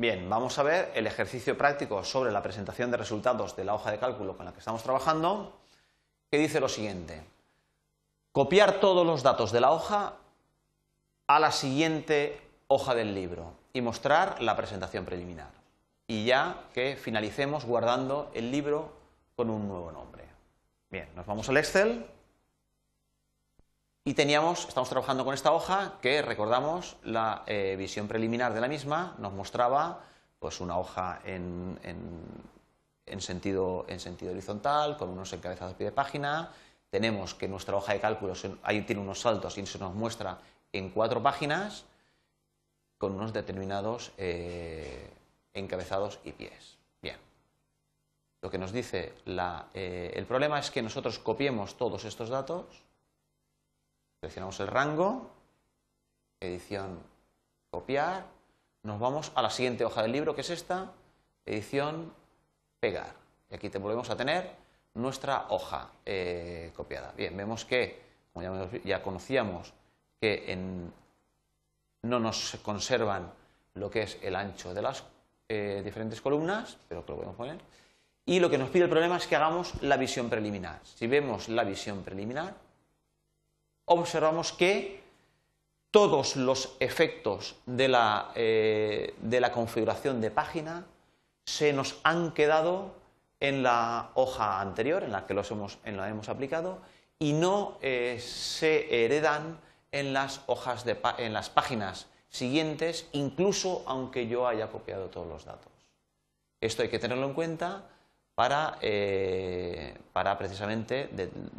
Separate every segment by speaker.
Speaker 1: Bien, vamos a ver el ejercicio práctico sobre la presentación de resultados de la hoja de cálculo con la que estamos trabajando, que dice lo siguiente. Copiar todos los datos de la hoja a la siguiente hoja del libro y mostrar la presentación preliminar. Y ya que finalicemos guardando el libro con un nuevo nombre. Bien, nos vamos al Excel y teníamos, estamos trabajando con esta hoja que recordamos la eh, visión preliminar de la misma nos mostraba pues una hoja en, sentido, en sentido horizontal con unos encabezados pie de página. Tenemos que nuestra hoja de cálculo ahí tiene unos saltos y se nos muestra en cuatro páginas con unos determinados eh, encabezados y pies. Bien. Lo que nos dice eh, el problema es que nosotros copiemos todos estos datos, seleccionamos el rango, edición, copiar, nos vamos a la siguiente hoja del libro, que es esta, edición, pegar. Y aquí te volvemos a tener nuestra hoja eh, copiada. Bien, vemos que, como ya conocíamos, que no nos conservan lo que es el ancho de las eh, diferentes columnas, pero que lo podemos poner. Y lo que nos pide el problema es que hagamos la visión preliminar. Si vemos la visión preliminar, observamos que todos los efectos de la, eh, de la configuración de página se nos han quedado en la hoja anterior, en la que los hemos, en la hemos aplicado, y no eh, se heredan en las hojas de en las páginas siguientes, incluso aunque yo haya copiado todos los datos. Esto hay que tenerlo en cuenta para, eh, para precisamente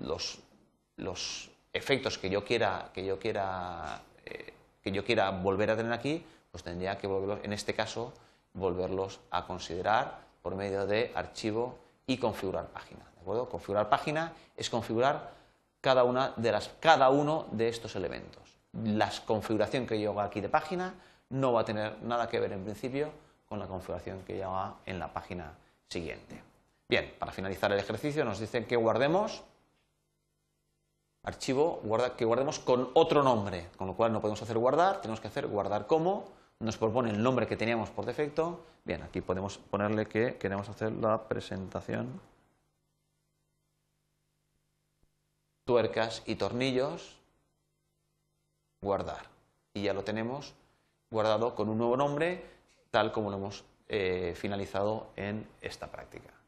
Speaker 1: los, los, efectos que yo quiera, que yo quiera, eh, que yo quiera volver a tener aquí, pues tendría que volverlos, en este caso, volverlos a considerar por medio de archivo y configurar página. ¿De acuerdo? Configurar página es configurar cada, una de las, cada uno de estos elementos. La configuración que yo haga aquí de página no va a tener nada que ver en principio con la configuración que yo haga en la página siguiente. Bien, para finalizar el ejercicio nos dicen que guardemos archivo que guardemos con otro nombre, con lo cual no podemos hacer guardar, tenemos que hacer guardar como, nos propone el nombre que teníamos por defecto. Bien, aquí podemos ponerle que queremos hacer la presentación tuercas y tornillos, guardar. Y ya lo tenemos guardado con un nuevo nombre, tal como lo hemos eh, finalizado en esta práctica.